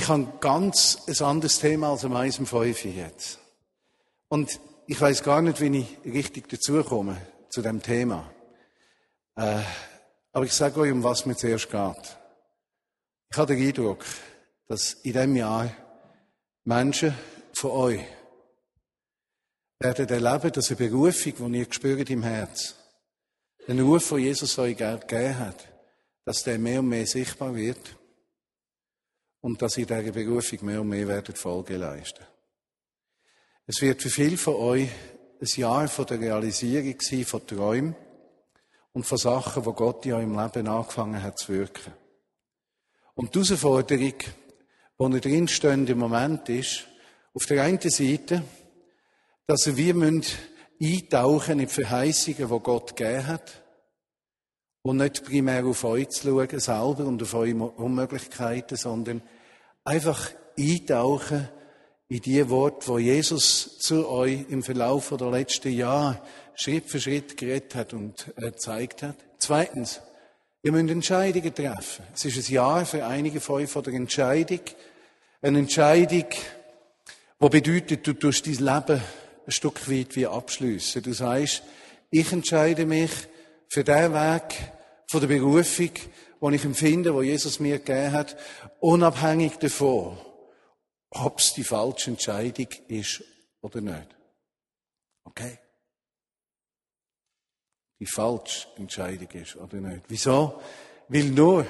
Ich habe ganz ein anderes Thema als am 1 im 5 jetzt. Und ich weiß gar nicht, wie ich richtig dazukomme zu dem Thema. Äh, aber ich sage euch, um was mir zuerst geht. Ich habe den Eindruck, dass in diesem Jahr Menschen von euch werden erleben, dass eine Berufung, die ihr spürt im Herz, den Ruf, den Jesus euch gegeben hat, dass der mehr und mehr sichtbar wird und dass ihr dieser Berufung mehr und mehr werdet Folge leisten. Es wird für viele von euch ein Jahr von der Realisierung sein von Träumen und von Sachen, wo Gott in eurem Leben angefangen hat zu wirken. Und die Herausforderung, wo ihr drinsteht im Moment ist, auf der einen Seite, dass wir eintauchen in die Verheißungen, die Gott gegeben hat, und nicht primär auf euch zu schauen, selber und auf eure Unmöglichkeiten, sondern einfach eintauchen in die Worte, wo Jesus zu euch im Verlauf der letzten Jahre Schritt für Schritt geredet hat und gezeigt hat. Zweitens, ihr müsst Entscheidungen treffen. Es ist ein Jahr für einige von euch von der Entscheidung. Eine Entscheidung, die bedeutet, du tust dein Leben ein Stück weit wie abschliessen. Du sagst, ich entscheide mich für den Weg von der Berufung, den ich empfinde, wo Jesus mir gegeben hat, unabhängig davon, ob es die falsche Entscheidung ist oder nicht. Okay? Die falsche Entscheidung ist oder nicht. Wieso? Weil nur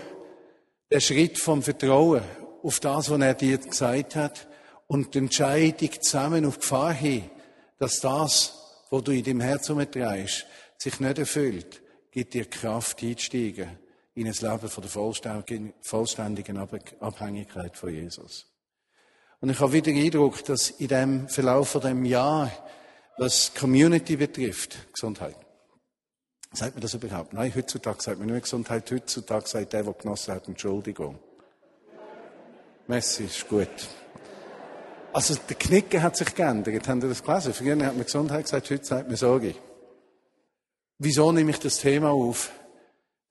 der Schritt vom Vertrauen auf das, was er dir gesagt hat, und die Entscheidung zusammen auf Gefahr hin, dass das, was du in deinem Herz umtreibst, sich nicht erfüllt, gibt dir Kraft einzusteigen in ein Leben von der vollständigen Abhängigkeit von Jesus. Und ich habe wieder den Eindruck, dass in dem Verlauf von dem Jahr, was Community betrifft, Gesundheit. Sagt man das überhaupt? Nein, heutzutage sagt man mehr Gesundheit. Heutzutage sagt der, der genossen hat, Entschuldigung. Messi ist gut. Also der Knicken hat sich geändert. Haben Sie das gelesen? Früher hat man Gesundheit gesagt, heute sagt man Sorge. Wieso nehme ich das Thema auf?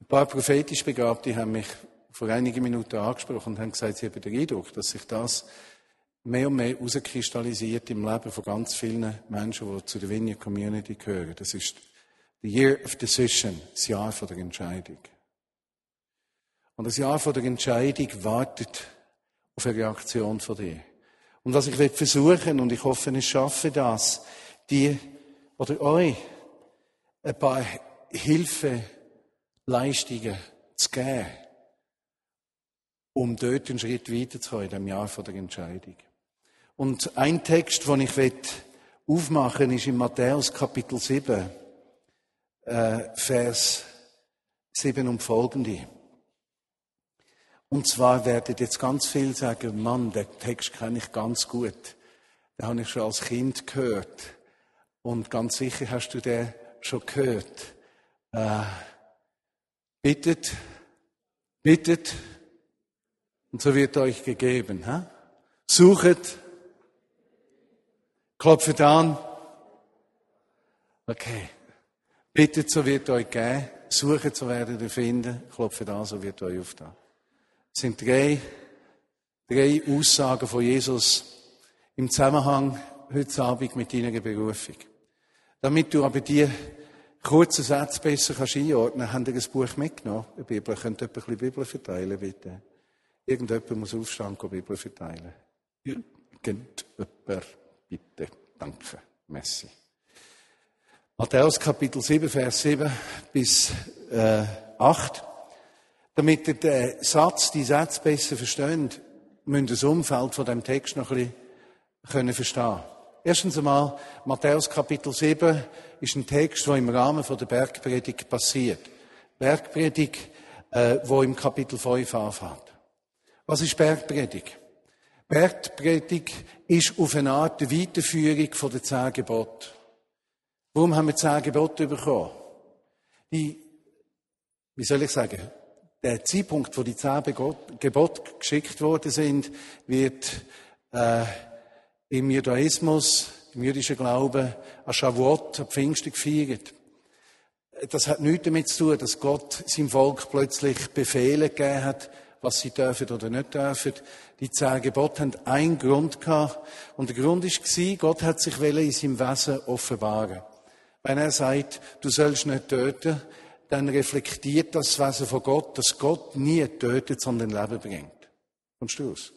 Ein paar prophetisch Begabte haben mich vor einigen Minuten angesprochen und haben gesagt, sie haben den Eindruck, dass sich das mehr und mehr herauskristallisiert im Leben von ganz vielen Menschen, die zu der Vineyard Community gehören. Das ist the Year of Decision, das Jahr von der Entscheidung. Und das Jahr von der Entscheidung wartet auf eine Reaktion von dir. Und was ich will versuchen, und ich hoffe, ich schaffe das, die oder euch ein paar Hilfeleistungen zu geben, um dort einen Schritt weiterzukommen in dem Jahr von der Entscheidung. Und ein Text, den ich aufmachen will, ist in Matthäus Kapitel 7, äh, Vers 7 und folgende. Und zwar werden jetzt ganz viel sagen, Mann, den Text kenne ich ganz gut. Den habe ich schon als Kind gehört. Und ganz sicher hast du den schon gehört. Äh, bittet, bittet, und so wird euch gegeben. Hä? Suchet, klopft an. Okay. Bittet, so wird euch geben. Suchet, so werdet ihr finden. Klopft an, so wird euch aufgetan. Es sind drei, drei Aussagen von Jesus im Zusammenhang heute Abend mit deiner Berufung. Damit du aber die kurzen Sätze besser kannst einordnen kannst, haben wir ein Buch mitgenommen, eine Bibel. Könnt ihr ein bisschen Bibel verteilen, bitte? Irgendjemand muss aufstehen und Bibel verteilen. Irgendjemand, bitte. Danke. Messi. Matthäus Kapitel 7, Vers 7 bis äh, 8. Damit ihr den Satz, die Sätze besser versteht, müsst ihr das Umfeld von dem Text noch ein bisschen können verstehen. Erstens einmal, Matthäus Kapitel 7 ist ein Text, der im Rahmen der Bergpredigt passiert. Bergpredigt, äh, wo im Kapitel 5 anfängt. Was ist Bergpredigt? Bergpredigt ist auf eine Art die Weiterführung den zehn Geboten. Warum haben wir zehn Gebote bekommen? Die, wie soll ich sagen, der Zeitpunkt, wo die zehn Gebote geschickt worden sind, wird äh, im Judaismus, im jüdischen Glauben, an Shavuot, an Pfingsten gefeiert. Das hat nichts damit zu tun, dass Gott seinem Volk plötzlich Befehle gegeben hat, was sie dürfen oder nicht dürfen. Die zehn Gebote haben einen Grund gehabt. Und der Grund war, Gott hat sich in seinem Wesen offenbaren. Wenn er sagt, du sollst nicht töten, dann reflektiert das Wesen von Gott, dass Gott nie tötet, sondern Leben bringt. Kommst du aus?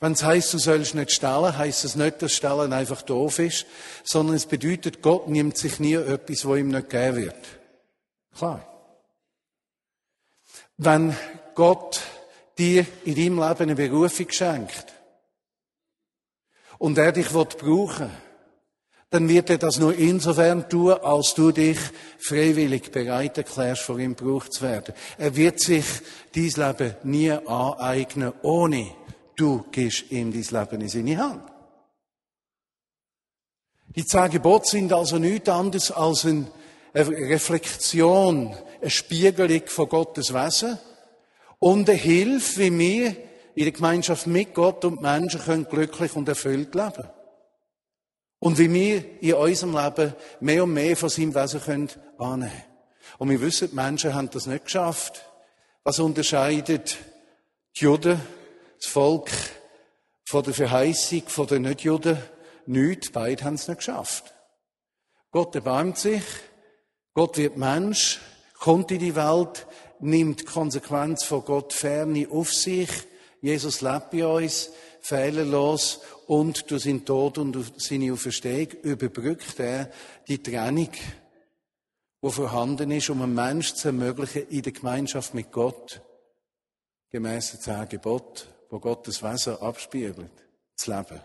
Wenn es heisst, du sollst nicht stellen, heisst es nicht, dass Stellen einfach doof ist, sondern es bedeutet, Gott nimmt sich nie etwas, wo ihm nicht gegeben wird. Klar. Wenn Gott dir in deinem Leben eine Berufung schenkt und er dich brauchen will, dann wird er das nur insofern tun, als du dich freiwillig bereit erklärst, vor ihm gebraucht zu werden. Er wird sich dein Leben nie aneignen, ohne du gibst ihm dein Leben in seine Hand. Die zehn Gebote sind also nichts anderes als eine Reflexion, eine Spiegelung von Gottes Wesen und eine Hilfe, wie wir in der Gemeinschaft mit Gott und Menschen können glücklich und erfüllt leben. Und wie wir in unserem Leben mehr und mehr von seinem Wesen können annehmen können. Und wir wissen, die Menschen haben das nicht geschafft. Was unterscheidet die Juden, das Volk, von der Verheißung den Nichtjuden? Nichts. Beide haben es nicht geschafft. Gott erbarmt sich. Gott wird Mensch, kommt in die Welt, nimmt die Konsequenz von Gott ferne auf sich. Jesus lebt bei uns, fehlerlos und durch seinen Tod und seine Auferstehung überbrückt er die Trennung, die vorhanden ist, um einem Menschen zu ermöglichen, in der Gemeinschaft mit Gott, gemäß der zehn Gebot, wo Gottes Wesen abspiegelt, zu leben.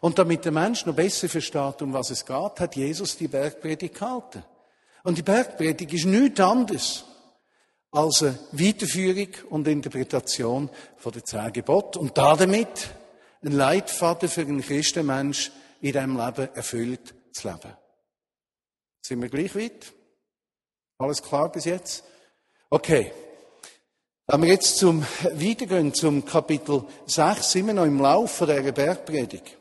Und damit der Mensch noch besser versteht, um was es geht, hat Jesus die Bergpredigt gehalten. Und die Bergpredigt ist nichts anderes als eine Weiterführung und Interpretation von der zehn Gebot und damit ein Leitfaden für einen Christenmensch in diesem Leben erfüllt zu leben. Sind wir gleich weit? Alles klar bis jetzt? Okay. Wenn wir jetzt zum Weitergehen zum Kapitel 6, sind wir noch im Laufe dieser Bergpredigt.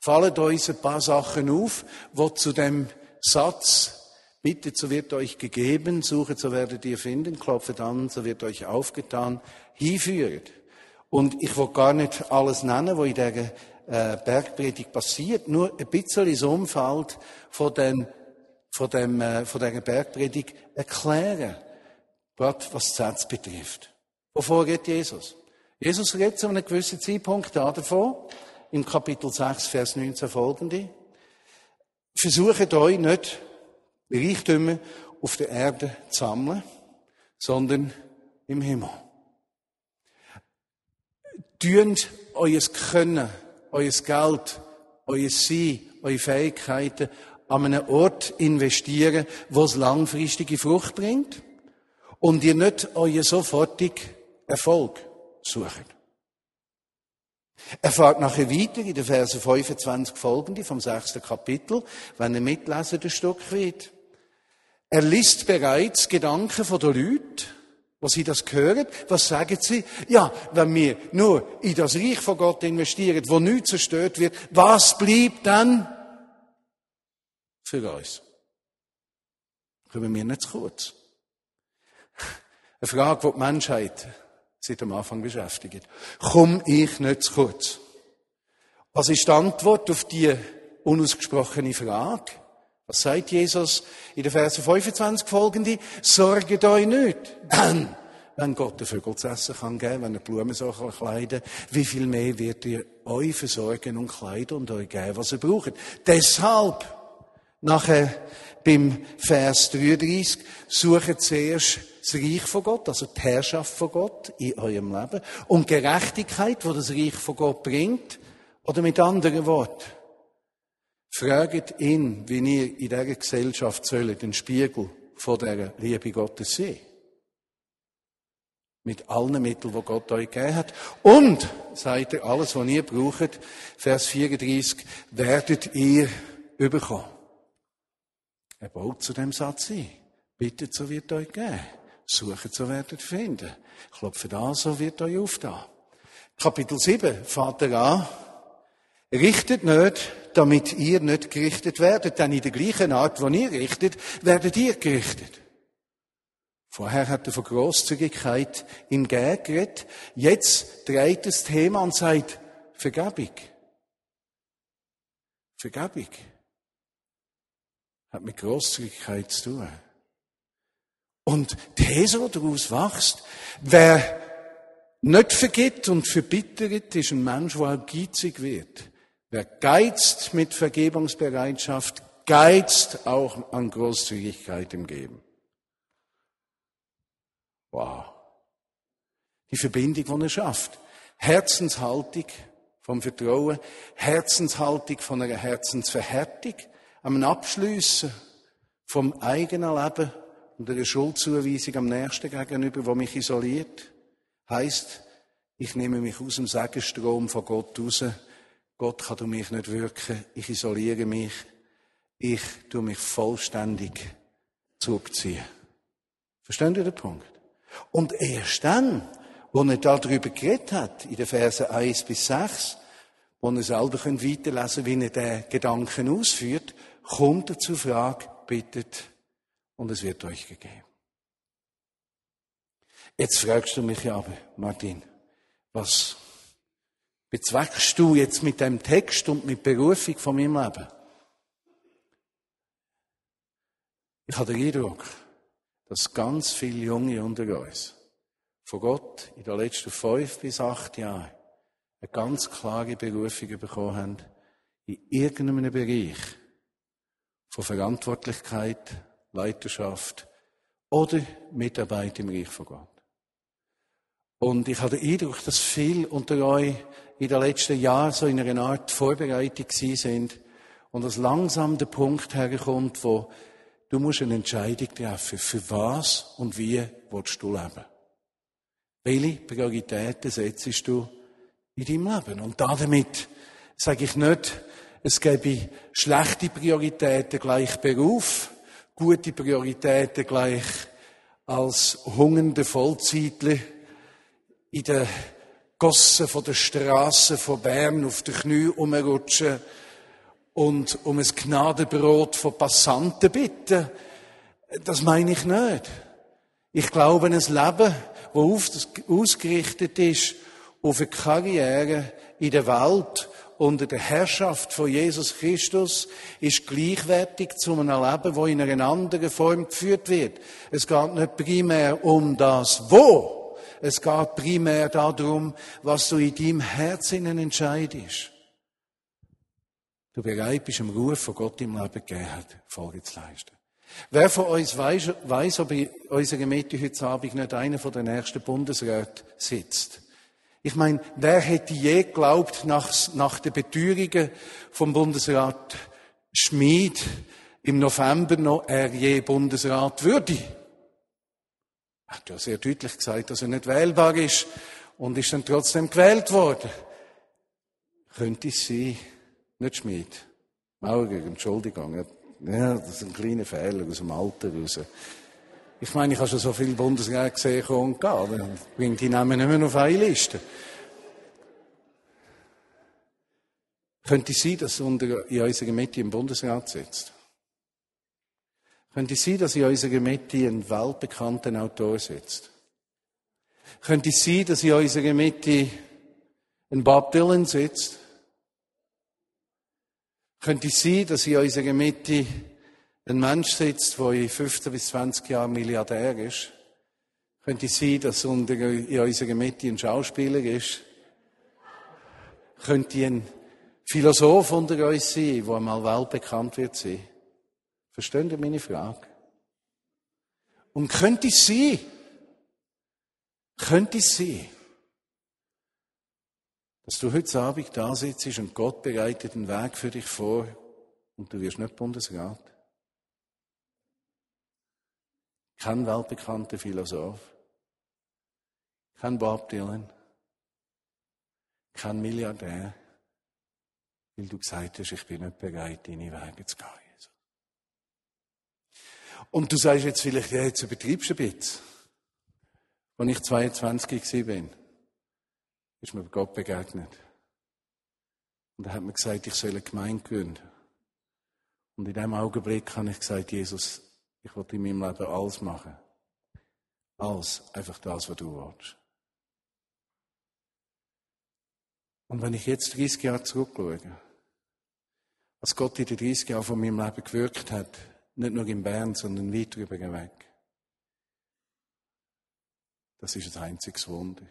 Fallen uns ein paar Sachen auf, wo zu dem Satz Bittet, so wird euch gegeben, suchet, so werdet ihr finden, klopfet an, so wird euch aufgetan, hinführt. Und ich will gar nicht alles nennen, was in dieser äh, Bergpredigt passiert, nur ein bisschen ins Umfeld von, dem, von, dem, äh, von dieser Bergpredigt erklären, gerade was das Satz betrifft. Wovor geht Jesus? Jesus redet zu einem gewissen Zeitpunkt davon, im Kapitel 6, Vers 19 folgende. Versucht euch nicht Reichtümer auf der Erde zu sammeln, sondern im Himmel. Tünt euer Können, euer Geld, euer Sein, eure Fähigkeiten an einem Ort investieren, wo es langfristige Frucht bringt und ihr nicht euer sofortigen Erfolg sucht. Er fährt nachher weiter in den Versen 25 folgende vom sechsten Kapitel, wenn ihr mitlesen, das Stück weit. Er liest bereits Gedanken von den Leuten, was sie das hören. Was sagen sie? Ja, wenn wir nur in das Reich von Gott investieren, wo nichts zerstört wird, was bleibt dann für uns? Kommen wir nicht zu kurz. Eine Frage, die die Menschheit seit am Anfang beschäftigt. Komm ich nicht zu kurz? Was ist die Antwort auf die unausgesprochene Frage? Was sagt Jesus in den Versen 25 folgende? Sorget euch nicht. Dann, wenn Gott den Vögel zu essen kann geben, wenn er Blumen so kann kleiden, wie viel mehr wird ihr euch versorgen und kleiden und euch geben, was ihr braucht. Deshalb, nachher beim Vers 33, sucht zuerst das Reich von Gott, also die Herrschaft von Gott in eurem Leben und Gerechtigkeit, wo das Reich von Gott bringt, oder mit anderen Worten, Fragt ihn, wie ihr in dieser Gesellschaft sollt, den Spiegel von der Liebe Gottes sehen. Mit allen Mitteln, die Gott euch gegeben hat. Und, sagt er, alles, was ihr braucht, Vers 34, werdet ihr überkommen. Er baut zu dem Satz ein. Bittet, so wird euch geben. Sucht, so werdet ihr finden. Klopft an, so wird euch aufgetan. Kapitel 7 fährt er an. Richtet nicht, damit ihr nicht gerichtet werdet, denn in der gleichen Art, wo ihr richtet, werdet ihr gerichtet. Vorher hat er von Großzügigkeit im Geld geredet. Jetzt dreht das Thema und sagt Vergebung. Vergebung hat mit Großzügigkeit zu tun. Und These, daraus wächst, wer nicht vergibt und verbittert, ist ein Mensch, der auch geizig wird. Wer geizt mit Vergebungsbereitschaft, geizt auch an Großzügigkeit im Geben. Wow. Die Verbindung, die er schafft. Herzenshaltung vom Vertrauen, Herzenshaltung von einer Herzensverhärtung, am Abschliessen vom eigenen Leben und einer Schuldzuweisung am Nächsten gegenüber, wo mich isoliert, heißt, ich nehme mich aus dem Segenstrom von Gott raus. Gott kann durch mich nicht wirken. Ich isoliere mich. Ich tue mich vollständig zurückziehen. Verstehen Sie den Punkt? Und erst dann, wo er darüber geredet hat, in den Versen 1 bis 6, wo er selber weiterlesen könnt, wie er den Gedanken ausführt, kommt er zur Frage, bittet, und es wird euch gegeben. Jetzt fragst du mich aber, Martin, was bezweckst du jetzt mit dem Text und mit Berufung von meinem Leben? Ich habe den Eindruck, dass ganz viele Junge unter uns von Gott in den letzten fünf bis acht Jahren eine ganz klare Berufung bekommen haben, in irgendeinem Bereich von Verantwortlichkeit, Leiterschaft oder Mitarbeit im Reich von Gott. Und ich habe den Eindruck, dass viele unter euch in den letzten Jahren so in einer Art Vorbereitung sind und dass langsam der Punkt herkommt, wo du musst eine Entscheidung treffen, für was und wie willst du leben. Welche Prioritäten setzt du in deinem Leben? Und damit sage ich nicht, es gäbe schlechte Prioritäten gleich Beruf, gute Prioritäten gleich als hungernde Vollzeitler in den Gossen von der Straße von Bern auf den Knie umrutschen und um ein Gnadenbrot von Passanten bitten. Das meine ich nicht. Ich glaube, ein Leben, das ausgerichtet ist auf eine Karriere in der Welt, unter der Herrschaft von Jesus Christus ist gleichwertig zu einem Leben, wo in einer anderen Form geführt wird. Es geht nicht primär um das Wo. Es geht primär darum, was du in deinem Herzen entscheidest. Du bereit bist, dem Ruf von Gott im Leben gegeben hat, Folge zu leisten. Wer von uns weiß, weiß ob in unserer Mitte heute Abend nicht einer von den nächsten Bundesräten sitzt? Ich meine, wer hätte je geglaubt, nach, nach den Beteuerungen vom Bundesrat Schmid im November noch, er je Bundesrat würde? Er hat ja sehr deutlich gesagt, dass er nicht wählbar ist und ist dann trotzdem gewählt worden. Könnte es sein, nicht Schmid, Maurer, Entschuldigung, ja, das ist ein kleiner Fehler aus dem Alter raus. Ich meine, ich habe schon so viele Bundesräte gesehen und gehen. Dann die Namen nicht mehr auf eine Liste. Könnte es sein, dass unter, in unserer Mitte im Bundesrat sitzt? Könnte es sein, dass in unserer Mitte ein weltbekannter Autor sitzt? Könnte es sein, dass in unserer Mitte ein Bob Dylan sitzt? Könnte es sein, dass in unserer Mitte ein Mensch sitzt, der in 15 bis 20 Jahren Milliardär ist, könnte es sein, dass in unserer Mitte ein Schauspieler ist, könnte ein Philosoph unter uns sein, der einmal weltbekannt wird sein. Verstehen Sie meine Frage? Und könnte es sein, könnte es sein, dass du heute Abend da sitzt und Gott bereitet einen Weg für dich vor und du wirst nicht Bundesrat? Kein weltbekannter Philosoph. Kein Bob Dylan. Kein Milliardär. Weil du gesagt hast, ich bin nicht bereit, deine Wege zu gehen. Jesus. Und du sagst jetzt vielleicht, ja, jetzt übertreibst du ein bisschen. Als ich 22 war, ist mir Gott begegnet. Und er hat mir gesagt, ich soll eine Gemeinde gründen. Und in dem Augenblick habe ich gesagt, Jesus, ich will in meinem Leben alles machen, als einfach das, was du willst. Und wenn ich jetzt 30 Jahre zurückschaue, was Gott in den 30 Jahren von meinem Leben gewirkt hat, nicht nur in Bern, sondern weit darüber hinweg, das ist ein einziges Wunder.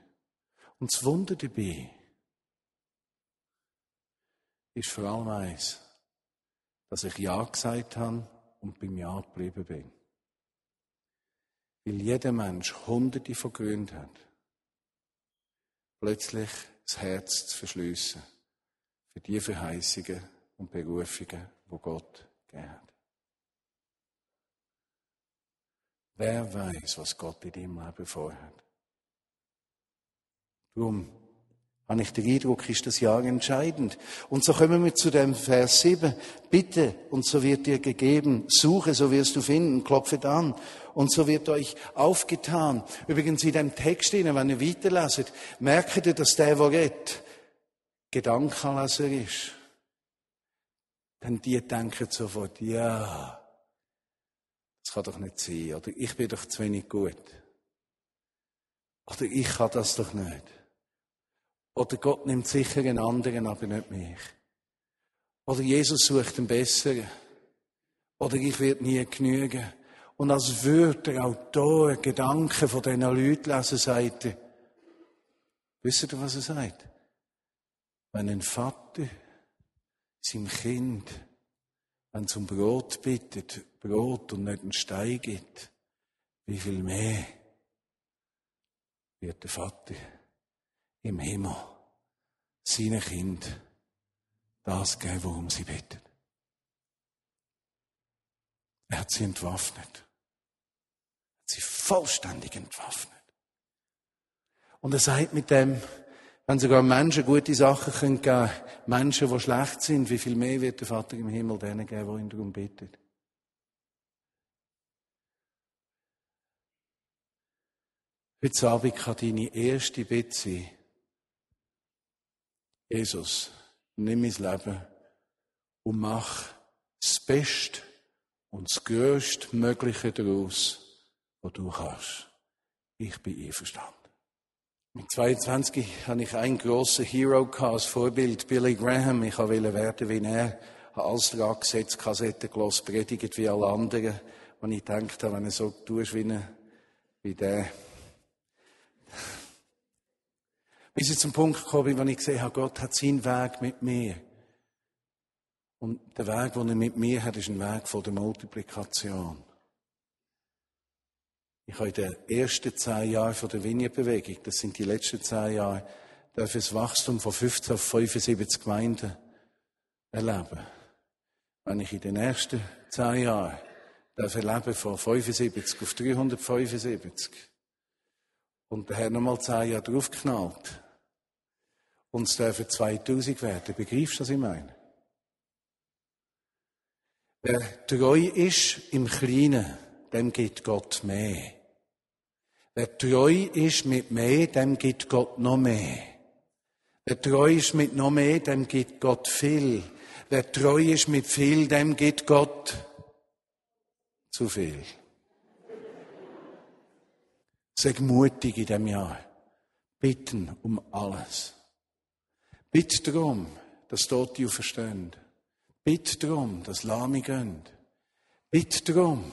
Und das Wunder dabei ist vor allem eins, dass ich Ja gesagt habe und beim Ja geblieben bin. Weil jeder Mensch hunderte von Gründen hat, plötzlich das Herz zu verschliessen für die Verheißungen und Berufungen, wo Gott gegeben hat. Wer weiß, was Gott in deinem Leben vorhat? Darum habe ich den Eindruck, ist das Jahr entscheidend. Und so kommen wir zu dem Vers 7. Bitte, und so wird dir gegeben. Suche, so wirst du finden. Klopfe an, und so wird euch aufgetan. Übrigens in dem Text, wenn ihr weiterleset, merkt ihr, dass der, der redet, Gedankenleser ist. Denn die denken sofort, ja, das kann doch nicht sein. Oder ich bin doch zu wenig gut. Oder ich kann das doch nicht. Oder Gott nimmt sicher einen anderen, aber nicht mich. Oder Jesus sucht einen besseren. Oder ich werde nie genügen. Und als würde der Autor Gedanken von diesen Leuten lesen, sagt er, wisst ihr, was er sagt? Wenn ein Vater seinem Kind, wenn es um Brot bittet, Brot und nicht einen Stein gibt, wie viel mehr wird der Vater im Himmel seinen Kind das geben, worum sie bittet. Er hat sie entwaffnet. Er hat sie vollständig entwaffnet. Und er sagt mit dem, wenn sogar Menschen gute Sachen können geben, Menschen, die schlecht sind, wie viel mehr wird der Vater im Himmel denen geben, die ihn darum bittet. Heute Abend kann deine erste Bitte sein, Jesus, nimm mein Leben und mach das Beste und das Größtmögliche daraus, was du kannst. Ich bin einverstanden. Mit 22 hatte ich einen grossen Hero als Vorbild, Billy Graham. Ich wollte werden wie er. Habe alles dran gesetzt, Kassetten gelassen, predigt wie alle anderen. Und ich dachte, wenn du so tust wie, wie der, bis ich zum Punkt gekommen bin, wo ich gesehen habe, Gott hat seinen Weg mit mir. Und der Weg, den er mit mir hat, ist ein Weg von der Multiplikation. Ich habe in den ersten zehn Jahren von der Vineyard-Bewegung, das sind die letzten zehn Jahre, darf das Wachstum von 15 auf 75 Gemeinden erleben. Wenn ich in den ersten zehn Jahren darf erleben von 75 auf 375, und der Herr nochmal zehn Jahre draufgeknallt. Und es dürfen 2000 werden. Begreifst du, was ich meine? Wer treu ist im Kleinen, dem gibt Gott mehr. Wer treu ist mit mehr, dem gibt Gott noch mehr. Wer treu ist mit noch mehr, dem gibt Gott viel. Wer treu ist mit viel, dem gibt Gott zu viel. Sag mutig in dem Jahr. Bitten um alles. Bitt darum, dass Tote auferstehen. Bitt darum, dass Lahme gehen. Bitt darum,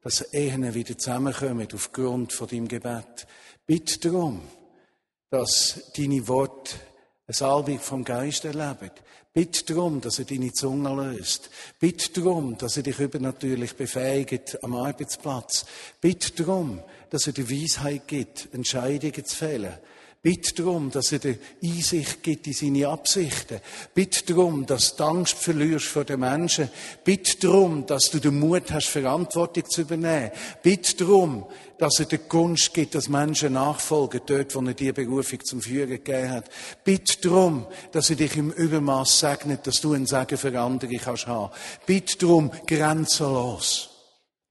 dass Ehen wieder zusammenkommen aufgrund von deinem Gebet. Bitt darum, dass deine Worte eine Salbung vom Geist erleben. Bitt darum, dass er deine Zunge löst. Bitt darum, dass er dich übernatürlich befähigt am Arbeitsplatz. Bitt darum, dass er dir Weisheit gibt, Entscheidungen zu fällen. Bitt darum, dass er dir Einsicht gibt in seine Absichten. Bitt darum, dass du Angst verlierst vor den Menschen. Bitt darum, dass du den Mut hast, Verantwortung zu übernehmen. Bitt darum, dass er dir Gunst gibt, dass Menschen nachfolgen, dort, wo er dir Berufung zum Führen gegeben hat. Bitt darum, dass er dich im Übermaß segnet, dass du ein Segen für andere kannst haben. Bitt darum, grenzenlos.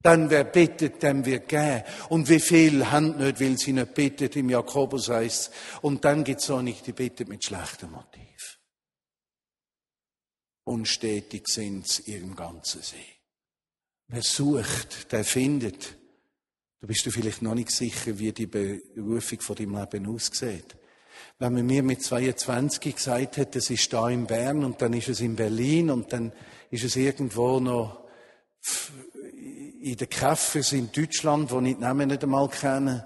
Dann wer bittet, dem wird geben. Und wie viel haben nicht, weil sie nicht bittet, im Jakobus heißt Und dann gibt's auch nicht die Bitte mit schlechtem Motiv. Unstetig sind sind's ihrem ganzen See. Wer sucht, der findet. Du bist dir vielleicht noch nicht sicher, wie die Berufung von deinem Leben aussieht. Wenn man mir mit 22 gesagt hat, es ist da in Bern und dann ist es in Berlin und dann ist es irgendwo noch in den Cafés in Deutschland, wo ich die Namen nicht einmal kenne,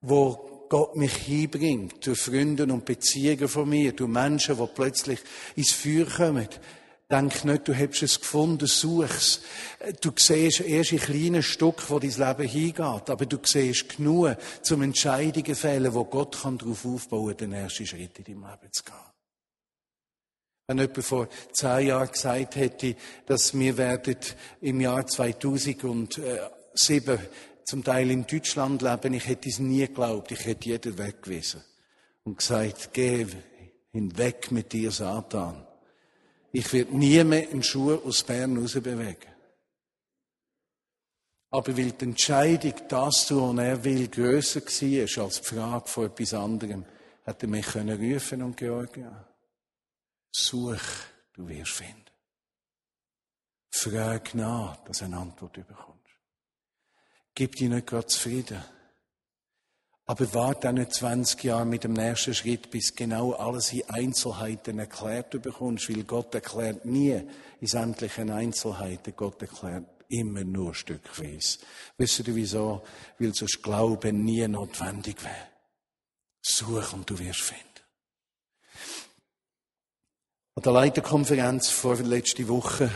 wo Gott mich hinbringt, durch Freunde und Beziehungen von mir, durch Menschen, die plötzlich ins Feuer kommen. Denk nicht, du hättest es gefunden, such's. Du siehst erst ein kleines Stück, wo dein Leben hingeht, aber du siehst genug, zum Entscheidungen fällen, wo Gott darauf aufbauen kann, den ersten Schritt in deinem Leben zu gehen. Wenn jemand vor zehn Jahren gesagt hätte, dass wir werden im Jahr 2007 zum Teil in Deutschland leben, ich hätte es nie geglaubt, ich hätte jeden weggewiesen und gesagt, geh hinweg mit dir, Satan. Ich werde nie mehr einen Schuh aus Bern raus bewegen. Aber weil die Entscheidung, das zu tun, er will, grösser war als die Frage von etwas anderem, hat er mich können rufen und Georgia. Such, du wirst finden. Frag nach, dass du eine Antwort bekommst. Gib dir nicht Gott zufrieden. Aber warte auch nicht 20 Jahre mit dem nächsten Schritt, bis genau alles in Einzelheiten erklärt du bekommst, weil Gott erklärt nie in sämtlichen Einzelheiten. Gott erklärt immer nur stückweise. Wisst ihr wieso? Weil sonst Glauben nie notwendig wäre. Such und du wirst finden. An der Leiterkonferenz vor letzte Woche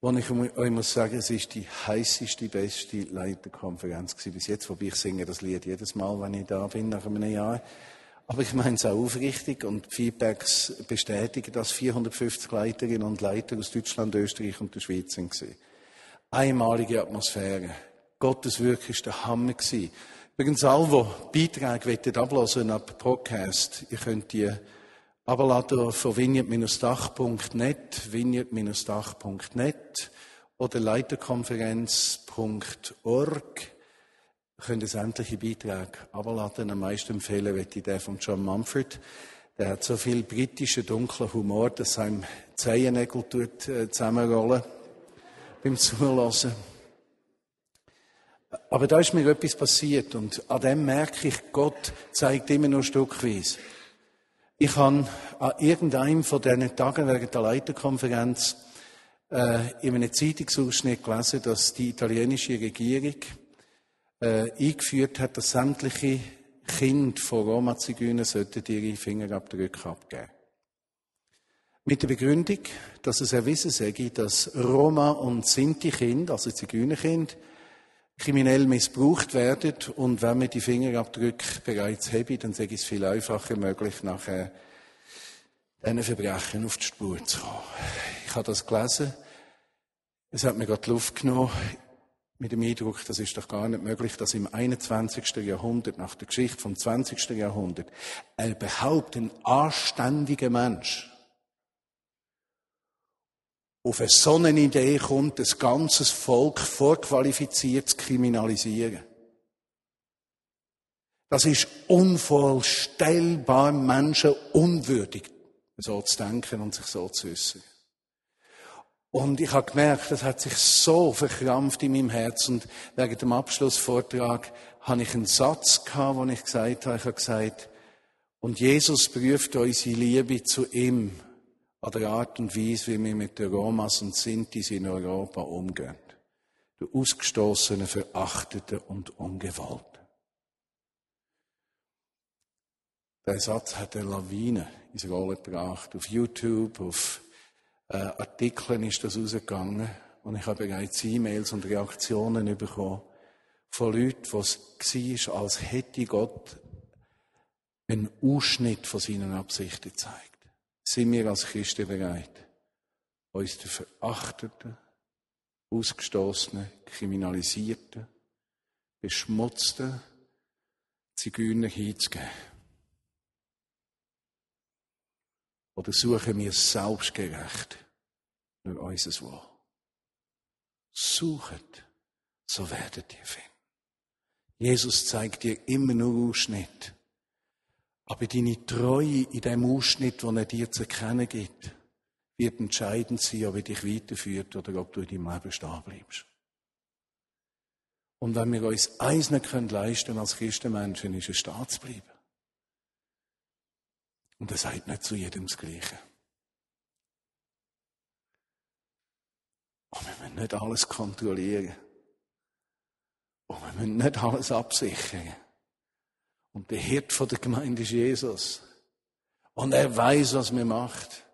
wo ich euch muss sagen, es ist die heißeste, beste Leiterkonferenz bis jetzt, wobei ich singe das Lied jedes Mal, wenn ich da bin, nach einem Jahr. Aber ich meine es auch aufrichtig und Feedbacks bestätigen, dass 450 Leiterinnen und Leiter aus Deutschland, Österreich und der Schweiz sind. Einmalige Atmosphäre. Gottes Wirken war der Hammer. Übrigens, alle, die Beiträge ablassen ab Podcast, ihr könnt die Abladen von vineyard-dach.net, vineyard-dach.net oder leiterkonferenz.org können sämtliche Beiträge abladen. Am meisten empfehlen möchte ich den von John Mumford. Der hat so viel britischen dunklen Humor, dass einem Zehennägel tut, äh, zusammenrollen beim Zulassen. Aber da ist mir etwas passiert und an dem merke ich, Gott zeigt immer nur stückweise. Ich habe an irgendeinem von diesen Tagen während der Leiterkonferenz äh, in einem Zeitungsausschnitt gelesen, dass die italienische Regierung äh, eingeführt hat, dass sämtliche Kinder von Roma-Zigeunern ihre Fingerabdrücke abgeben. Mit der Begründung, dass es erwiesen sei, dass Roma- und Sinti-Kinder, also Zigeunerkinder, kriminell missbraucht werden und wenn wir die Fingerabdrücke bereits haben, dann ich es viel einfacher möglich, nachher diesen Verbrechen auf die Spur zu kommen. Ich habe das gelesen. Es hat mir gerade die Luft genommen mit dem Eindruck, das ist doch gar nicht möglich, dass im 21. Jahrhundert, nach der Geschichte vom 20. Jahrhundert, überhaupt ein anständiger Mensch auf eine so eine Idee kommt, das ganze Volk vorqualifiziert zu kriminalisieren. Das ist unvorstellbar menschenunwürdig, so zu denken und sich so zu äußern. Und ich habe gemerkt, das hat sich so verkrampft in meinem Herz. Und wegen dem Abschlussvortrag habe ich einen Satz gehabt, wo ich gesagt habe, ich habe gesagt, und Jesus prüft unsere Liebe zu ihm an der Art und Weise, wie wir mit den Romas und Sintis in Europa umgehen. Der Ausgestoßene, Verachtete und Ungewollte. Der Satz hat eine Lawine ins Rollen gebracht. Auf YouTube, auf äh, Artikeln ist das rausgegangen. Und ich habe bereits E-Mails und Reaktionen bekommen von Leuten, was war, als hätte Gott einen Ausschnitt von seinen Absichten gezeigt sind wir als Christen bereit, uns den Verachteten, Ausgestoßenen, Kriminalisierten, Beschmutzten Zigeuner hinzugeben? Oder suchen wir selbstgerecht nur unser Wohl? Suchet, so werdet ihr finden. Jesus zeigt dir immer nur Ausschnitt aber deine Treue in dem Ausschnitt, den er dir zu erkennen gibt, wird entscheidend sein, ob er dich weiterführt oder ob du in deinem Leben stehen bleibst. Und wenn wir uns eins nicht können leisten als Christenmenschen, ist es stehen zu bleiben. Und er sagt nicht zu jedem das Gleiche. Und wir müssen nicht alles kontrollieren. Und wir müssen nicht alles absichern. Und der Hirt von der Gemeinde ist Jesus. Und er weiß, was mir macht.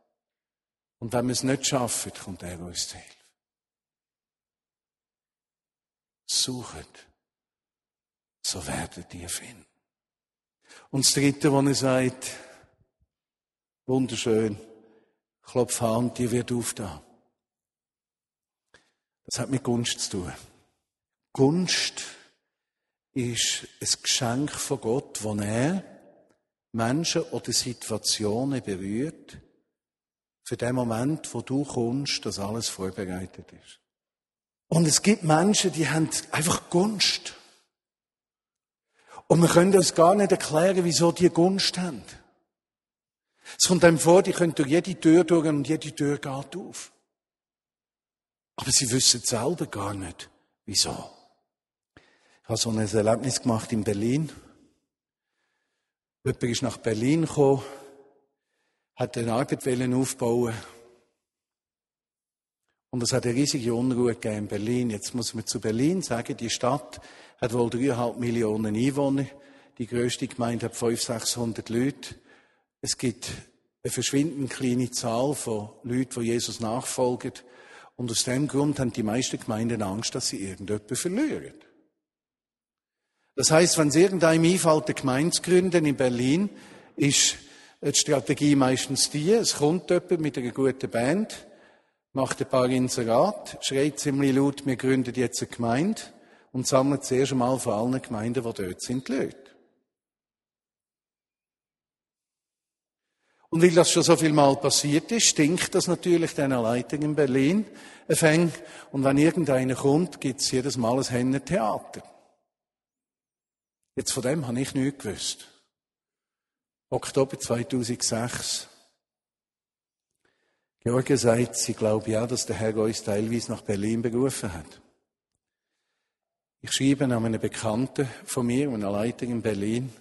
Und wenn wir es nicht schaffen, kommt er uns zu helfen. Suchet, so werdet ihr finden. Und das Dritte, was er sagt, wunderschön, klopf an, dir wird aufgetan. Das hat mit Gunst zu tun. Gunst ist ein Geschenk von Gott, das er Menschen oder Situationen berührt, für den Moment, wo du kommst, dass alles vorbereitet ist. Und es gibt Menschen, die haben einfach Gunst. Und wir können uns gar nicht erklären, wieso die Gunst haben. Es kommt einem vor, die können durch jede Tür durch und jede Tür geht auf. Aber sie wissen selber gar nicht, wieso. Ich habe so ein Erlebnis gemacht in Berlin. Jemand ist nach Berlin gekommen, hat eine Arbeit aufbauen und es hat eine riesige Unruhe gegeben in Berlin. Jetzt muss man zu Berlin sagen, die Stadt hat wohl dreieinhalb Millionen Einwohner. Die größte Gemeinde hat 500, 600 Leute. Es gibt eine verschwindend kleine Zahl von Leuten, die Jesus nachfolgen. Und aus dem Grund haben die meisten Gemeinden Angst, dass sie irgendjemanden verlieren. Das heißt, wenn es irgendeinem einfällt, eine Gemeinde zu gründen in Berlin, ist die Strategie meistens die, es kommt jemand mit einer guten Band, macht ein paar Inserat, schreit ziemlich laut, wir gründen jetzt eine Gemeinde und sammelt zuerst einmal von allen Gemeinden, die dort sind, die Leute. Und weil das schon so viel Mal passiert ist, stinkt das natürlich diesen Leitung in Berlin ein Fäng. Und wenn irgendeiner kommt, gibt es jedes Mal ein Hennentheater. Jetzt von dem habe ich nichts gewusst. Oktober 2006. Georgia sagt, sie glaube ja, dass der Herr uns teilweise nach Berlin berufen hat. Ich schreibe an einen Bekannten von mir, einer Leitung in Berlin,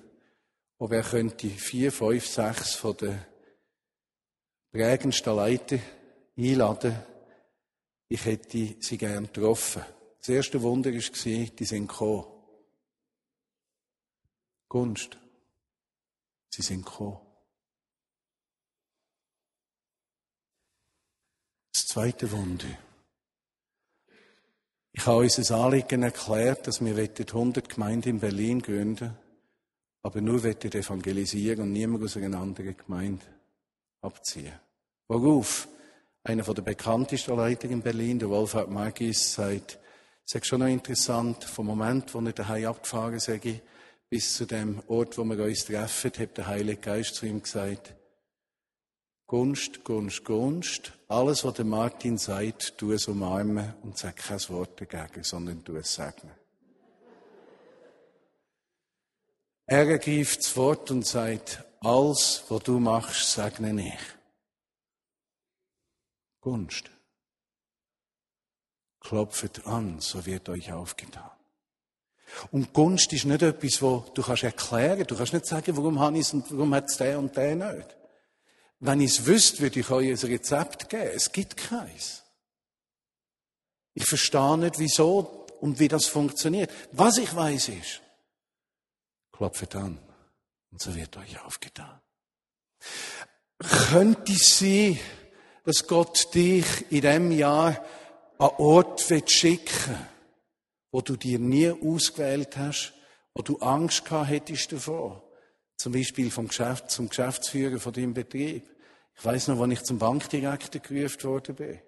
ob er könnte vier, fünf, sechs von den prägendsten Leiter einladen. Ich hätte sie gern getroffen. Das erste Wunder war, die sind gekommen. Gunst. Sie sind gekommen. Das zweite Wunder. Ich habe unser Anliegen erklärt, dass wir 100 Gemeinden in Berlin gründen, aber nur evangelisieren und niemand aus einer anderen Gemeinde abziehen. Worauf? Einer der bekanntesten Leiter in Berlin, der Wolfhard Magis, sagt, es ist schon noch interessant, vom Moment, wo er daheim abgefahren sei, bis zu dem Ort, wo wir uns treffen, hat der Heilige Geist zu ihm gesagt, Gunst, Gunst, Gunst, alles, was der Martin sagt, tu es umarmen und sag kein Wort dagegen, sondern tu es segnen. Er ergreift das Wort und sagt, alles, was du machst, segne ich. Gunst. Klopft an, so wird euch aufgetan. Und Gunst ist nicht etwas, wo du kannst erklären. Du kannst nicht sagen, warum habe ich es und warum hat es der und der nicht. Wenn ich es wüsste, würde ich euch ein Rezept geben. Es gibt keins. Ich verstehe nicht, wieso und wie das funktioniert. Was ich weiß ist, klopft an und so wird euch aufgetan. Könnte es sein, dass Gott dich in diesem Jahr an Ort schicken will, wo du dir nie ausgewählt hast, wo du Angst gehabt hättest davor. Zum Beispiel vom Geschäft, zum Geschäftsführer von deinem Betrieb. Ich weiß noch, wann ich zum Bankdirektor gerufen worden bin.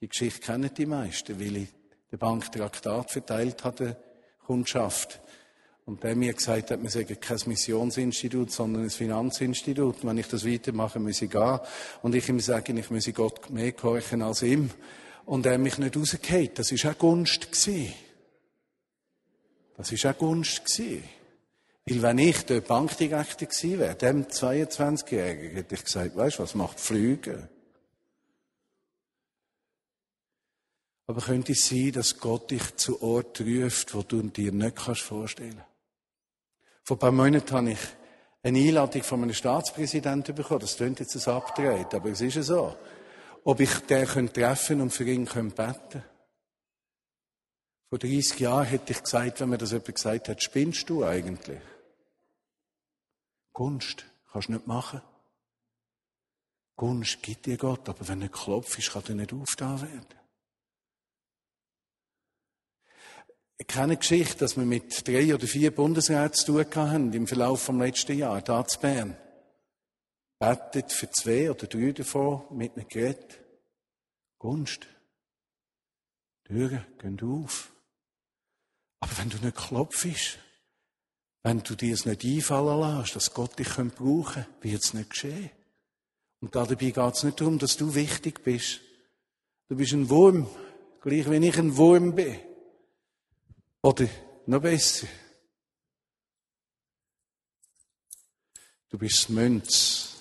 Die Geschichte kennen die meisten, weil ich der Bank Traktat verteilt hatte, Kundschaft. Und der mir gesagt hat, wir sagen kein Missionsinstitut, sondern ein Finanzinstitut. Und wenn ich das weitermache, muss ich gehen. Und ich ihm sagen, ich muss Gott mehr gehorchen als ihm. Und er mich nicht rausgeht. Das war auch Gunst. Gewesen. Das war auch Gunst. Gewesen. Weil wenn ich der Bankdirektor gewesen wäre, dem 22-Jährigen, hätte ich gesagt, weißt du, was macht Flüge? Aber könnte es sein, dass Gott dich zu Ort ruft, wo du dir nicht kannst vorstellen Vor ein paar Monaten habe ich eine Einladung von einem Staatspräsidenten bekommen. Das klingt jetzt ein Abdreht, aber es ist ja so. Ob ich den treffen und für ihn beten könnte. Vor 30 Jahren hätte ich gesagt, wenn mir das jemand gesagt hat, spinnst du eigentlich? Gunst kannst du nicht machen. Gunst gibt dir Gott, aber wenn er klopft, kann er nicht aufgetan werden. Ich kenne eine Geschichte, dass wir mit drei oder vier Bundesräten zu tun hatten im Verlauf des letzten Jahres, da zu Bern. Betet für zwei oder drei davon mit einem Gerät. Gunst. Türen gehen auf. Aber wenn du nicht klopfst, wenn du dir es nicht einfallen lässt, dass Gott dich brauchen kann, wird es nicht geschehen. Und dabei geht es nicht darum, dass du wichtig bist. Du bist ein Wurm, gleich wie ich ein Wurm bin. Oder noch besser. Du bist Münz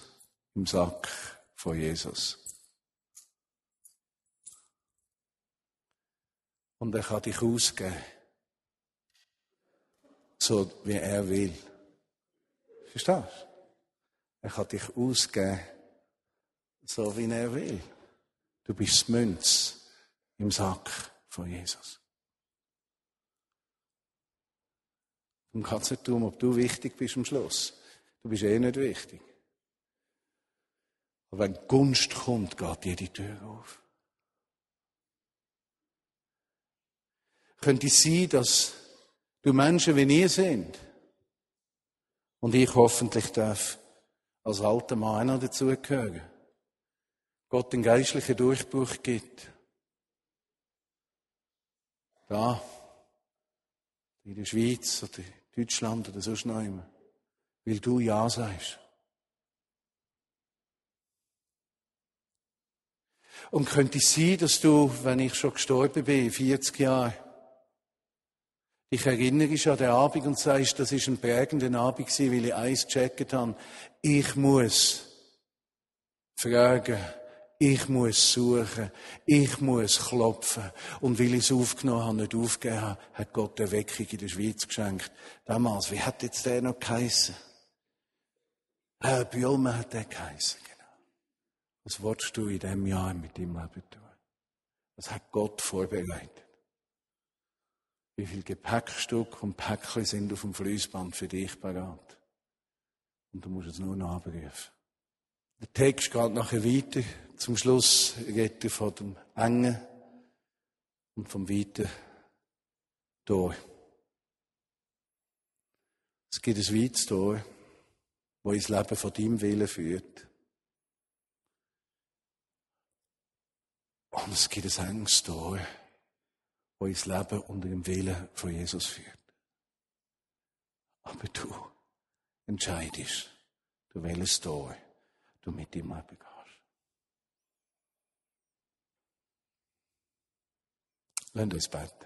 im Sack von Jesus. Und er kann dich ausgeben, so wie er will. Verstehst du? Er kann dich ausgeben, so wie er will. Du bist das Münz im Sack von Jesus. Und kann es nicht darum, ob du wichtig bist am Schluss. Du bist eh nicht wichtig. Aber wenn Gunst kommt, geht dir die Tür auf. Könnte es sein, dass du Menschen wie ihr sind und ich hoffentlich darf als alter Mann auch dazugehören, Gott den geistlichen Durchbruch gibt. Da, in der Schweiz oder Deutschland oder sonst noch immer. Weil du Ja sagst. Und könnte es sein, dass du, wenn ich schon gestorben bin, 40 Jahre, dich erinnerst an den Abend und sagst, das ist ein prägender Abend weil ich eins gecheckt habe. Ich muss fragen, ich muss suchen. Ich muss klopfen. Und weil ich es aufgenommen habe, nicht aufgegeben habe, hat Gott eine Weckung in der Schweiz geschenkt. Damals, wie hat jetzt der noch geheissen? Herr Björn hat der geheissen, genau. Was willst du in diesem Jahr mit deinem Leben tun? Was hat Gott vorbereitet? Wie viel Gepäckstück und Päckchen sind auf dem Fließband für dich parat? Und du musst es nur noch abrufen. Der Text geht nachher weiter. Zum Schluss redet er von dem Engen und vom Weiten Tor. Es gibt ein weites Tor, wo ins Leben von deinem Willen führt. Und es gibt ein enges Tor, wo ins Leben unter dem Willen von Jesus führt. Aber du entscheidest, du welches Tor du mit ihm Leben gehst. Lass uns beten.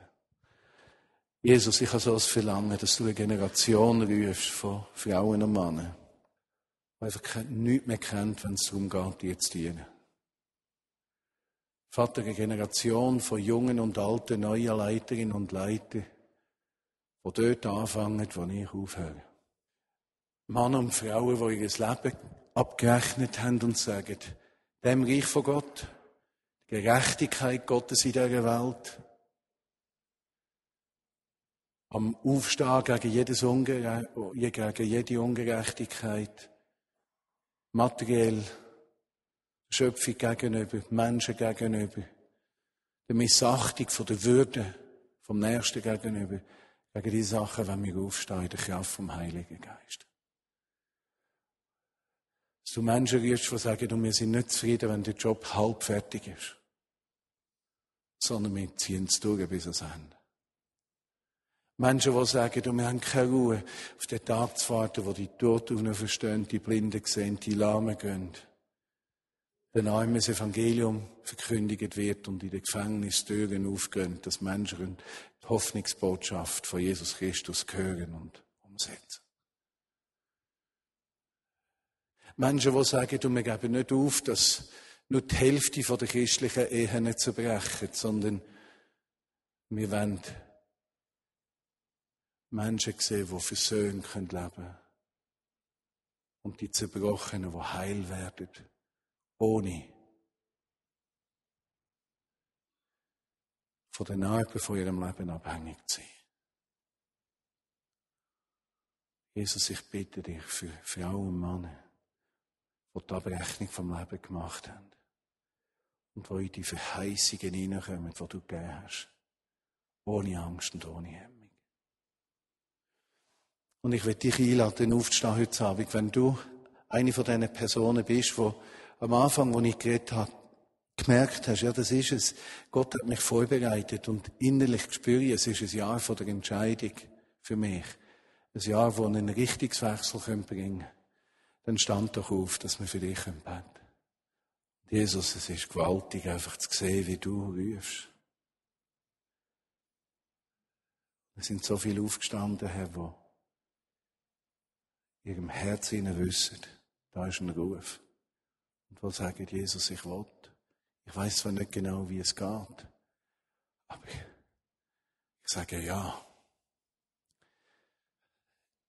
Jesus, ich habe so das Verlangen, dass du eine Generation rufst von Frauen und Männern, die einfach nichts mehr kennt, wenn es darum geht, dir zu dienen. Vater, eine Generation von jungen und alten, neuen Leiterinnen und Leitern, die dort anfangen, wo ich aufhöre. Männer und Frauen, die ihr Leben abgerechnet haben und sagen, dem Reich von Gott, die Gerechtigkeit Gottes in dieser Welt, am Aufstehen gegen, jedes Ungere gegen jede Ungerechtigkeit, materiell, Schöpfung gegenüber, Menschen gegenüber, der Missachtung von der Würde vom Nächsten gegenüber, gegen diese Sachen, wenn wir aufstehen der Kraft vom Heiligen Geist. Dass du Menschen wirst, die sagen, wir sind nicht zufrieden, wenn der Job halb fertig ist. Sondern wir ziehen es durch bis ans Ende. Menschen, die sagen, wir haben keine Ruhe, auf den Tag zu warten, wo die Toten verstehen, die Blinden sehen, die Lahmen gehen. Wenn einmal das Evangelium verkündigt wird und in den Gefängnistüren aufgehen, dass Menschen die Hoffnungsbotschaft von Jesus Christus hören und umsetzen. Menschen, die sagen, wir geben nicht auf, dass nur die Hälfte der christlichen Ehen zu brechen, sondern Wir wollen Menschen sehen, die versöhnt leben können. Und die Zerbrochenen, die heil werden. Ohne von den Narben von ihrem Leben abhängig zu sein. Jesus, ich bitte dich für Frauen und Männer, die die Abrechnung vom Leben gemacht haben und die in die Verheißungen hineinkommen, die du gegeben hast. Ohne Angst und ohne Hemmung. Und ich will dich einladen, aufzustehen heute Abend, wenn du eine von diesen Personen bist, die am Anfang, wo ich geredet habe, gemerkt hast, ja, das ist es. Gott hat mich vorbereitet und innerlich ich, es ist ein Jahr von der Entscheidung für mich. Ein Jahr, wo einen Richtungswechsel bringen können. Dann stand doch auf, dass wir für dich beten können. Jesus, es ist gewaltig, einfach zu sehen, wie du rufst. Es sind so viele aufgestanden, Herr, die in ihrem Herzen wissen, da ist ein Ruf. Und die sagen, Jesus, ich will. Ich weiß zwar nicht genau, wie es geht, aber ich, ich sage ja.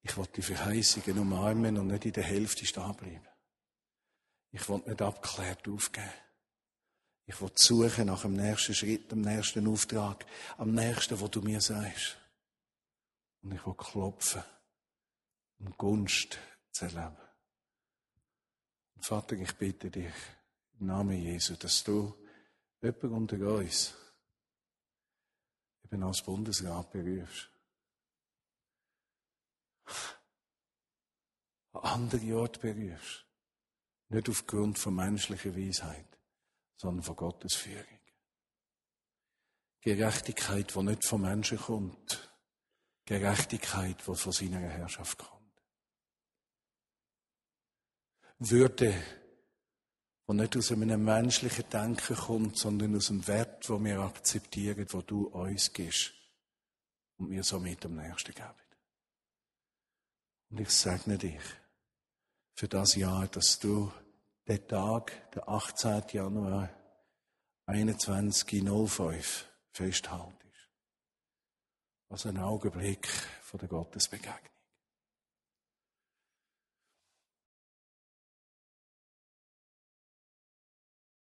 Ich will die Verheißungen umarmen und nicht in der Hälfte stehen bleiben. Ich will nicht abgeklärt aufgeben. Ich will suchen nach dem nächsten Schritt, dem nächsten Auftrag, am nächsten, wo du mir sagst. Und ich will klopfen, um Gunst zu erleben. Vater, ich bitte dich, im Namen Jesu, dass du jemanden unter uns eben als Bundesrat berührst. An andere Orte berührst. Nicht aufgrund von menschlicher Weisheit, sondern von Gottes Führung. Gerechtigkeit, die nicht von Menschen kommt. Gerechtigkeit, die von seiner Herrschaft kommt. Würde, die nicht aus einem menschlichen Denken kommt, sondern aus dem Wert, wo wir akzeptieren, wo du uns gibst und wir somit am nächsten geben. Und ich segne dich für das Jahr, dass du den Tag, der 18. Januar 21.05 festhaltest. Als ein Augenblick von der Gottesbegegnung.